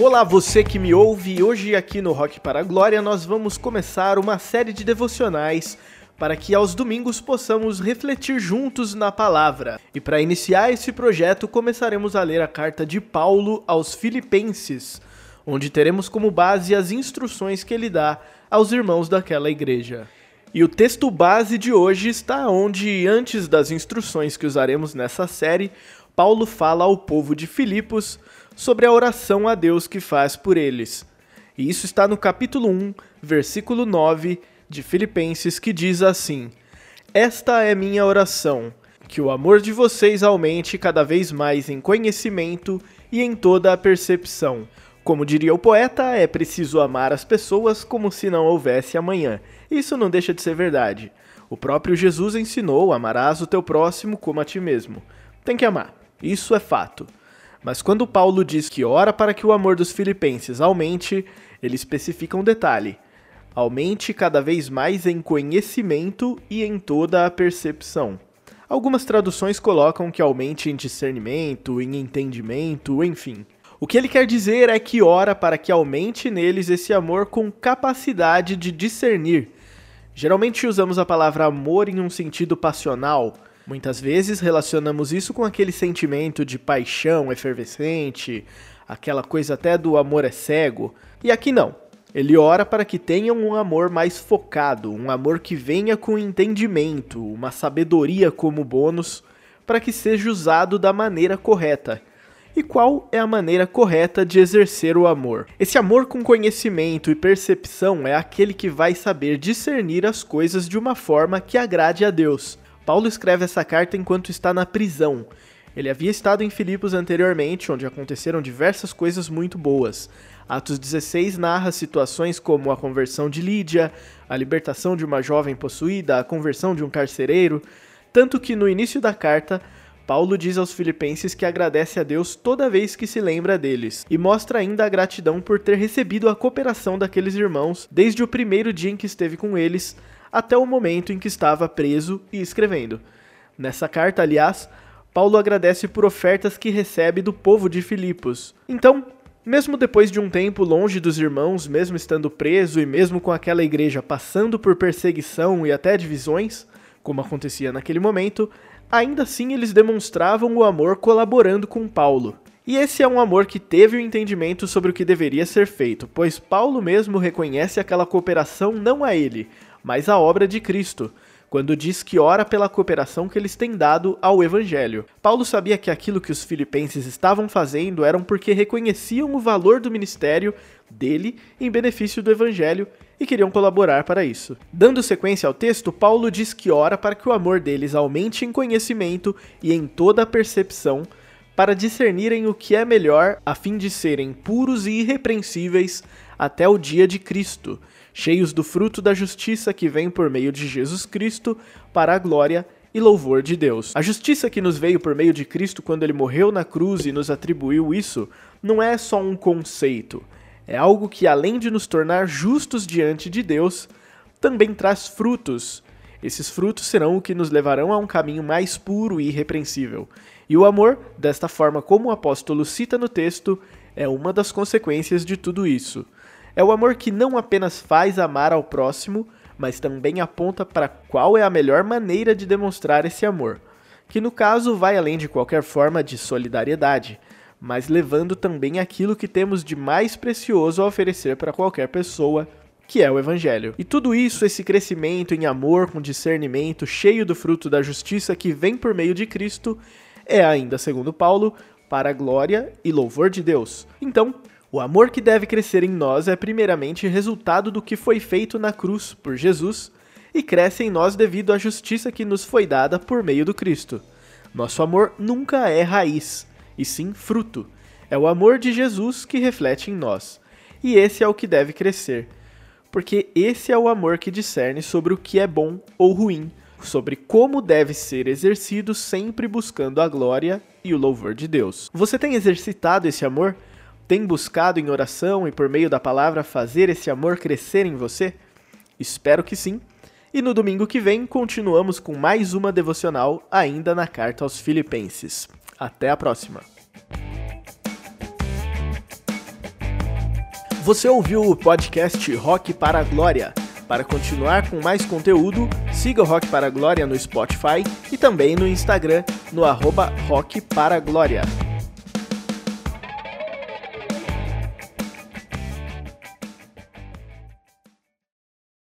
Olá, você que me ouve. Hoje aqui no Rock para a Glória nós vamos começar uma série de devocionais para que aos domingos possamos refletir juntos na palavra. E para iniciar esse projeto, começaremos a ler a carta de Paulo aos Filipenses, onde teremos como base as instruções que ele dá aos irmãos daquela igreja. E o texto base de hoje está onde, antes das instruções que usaremos nessa série, Paulo fala ao povo de Filipos sobre a oração a Deus que faz por eles. E isso está no capítulo 1, versículo 9 de Filipenses, que diz assim: Esta é minha oração, que o amor de vocês aumente cada vez mais em conhecimento e em toda a percepção. Como diria o poeta, é preciso amar as pessoas como se não houvesse amanhã. Isso não deixa de ser verdade. O próprio Jesus ensinou: amarás o teu próximo como a ti mesmo. Tem que amar. Isso é fato. Mas quando Paulo diz que ora para que o amor dos filipenses aumente, ele especifica um detalhe: aumente cada vez mais em conhecimento e em toda a percepção. Algumas traduções colocam que aumente em discernimento, em entendimento, enfim. O que ele quer dizer é que ora para que aumente neles esse amor com capacidade de discernir. Geralmente usamos a palavra amor em um sentido passional, Muitas vezes relacionamos isso com aquele sentimento de paixão efervescente, aquela coisa até do amor é cego. E aqui não. Ele ora para que tenham um amor mais focado, um amor que venha com entendimento, uma sabedoria como bônus, para que seja usado da maneira correta. E qual é a maneira correta de exercer o amor? Esse amor com conhecimento e percepção é aquele que vai saber discernir as coisas de uma forma que agrade a Deus Paulo escreve essa carta enquanto está na prisão. Ele havia estado em Filipos anteriormente, onde aconteceram diversas coisas muito boas. Atos 16 narra situações como a conversão de Lídia, a libertação de uma jovem possuída, a conversão de um carcereiro, tanto que no início da carta, Paulo diz aos filipenses que agradece a Deus toda vez que se lembra deles, e mostra ainda a gratidão por ter recebido a cooperação daqueles irmãos desde o primeiro dia em que esteve com eles, até o momento em que estava preso e escrevendo. Nessa carta, aliás, Paulo agradece por ofertas que recebe do povo de Filipos. Então, mesmo depois de um tempo longe dos irmãos, mesmo estando preso e mesmo com aquela igreja passando por perseguição e até divisões, como acontecia naquele momento, ainda assim eles demonstravam o amor colaborando com Paulo. E esse é um amor que teve o um entendimento sobre o que deveria ser feito, pois Paulo mesmo reconhece aquela cooperação não a ele, mas a obra de Cristo, quando diz que ora pela cooperação que eles têm dado ao Evangelho. Paulo sabia que aquilo que os filipenses estavam fazendo eram porque reconheciam o valor do ministério dele em benefício do Evangelho e queriam colaborar para isso. Dando sequência ao texto, Paulo diz que ora para que o amor deles aumente em conhecimento e em toda a percepção, para discernirem o que é melhor, a fim de serem puros e irrepreensíveis até o dia de Cristo cheios do fruto da justiça que vem por meio de Jesus Cristo, para a glória e louvor de Deus. A justiça que nos veio por meio de Cristo quando ele morreu na cruz e nos atribuiu isso, não é só um conceito. É algo que, além de nos tornar justos diante de Deus, também traz frutos. Esses frutos serão o que nos levarão a um caminho mais puro e irrepreensível. E o amor, desta forma como o apóstolo cita no texto, é uma das consequências de tudo isso. É o amor que não apenas faz amar ao próximo, mas também aponta para qual é a melhor maneira de demonstrar esse amor, que no caso vai além de qualquer forma de solidariedade, mas levando também aquilo que temos de mais precioso a oferecer para qualquer pessoa, que é o Evangelho. E tudo isso, esse crescimento em amor com discernimento, cheio do fruto da justiça que vem por meio de Cristo, é ainda, segundo Paulo, para a glória e louvor de Deus. Então, o amor que deve crescer em nós é primeiramente resultado do que foi feito na cruz por Jesus e cresce em nós devido à justiça que nos foi dada por meio do Cristo. Nosso amor nunca é raiz, e sim fruto. É o amor de Jesus que reflete em nós. E esse é o que deve crescer. Porque esse é o amor que discerne sobre o que é bom ou ruim, sobre como deve ser exercido sempre buscando a glória e o louvor de Deus. Você tem exercitado esse amor? Tem buscado em oração e por meio da palavra fazer esse amor crescer em você? Espero que sim. E no domingo que vem continuamos com mais uma devocional ainda na carta aos Filipenses. Até a próxima. Você ouviu o podcast Rock para a Glória. Para continuar com mais conteúdo, siga o Rock para a Glória no Spotify e também no Instagram no arroba Rock para a Glória.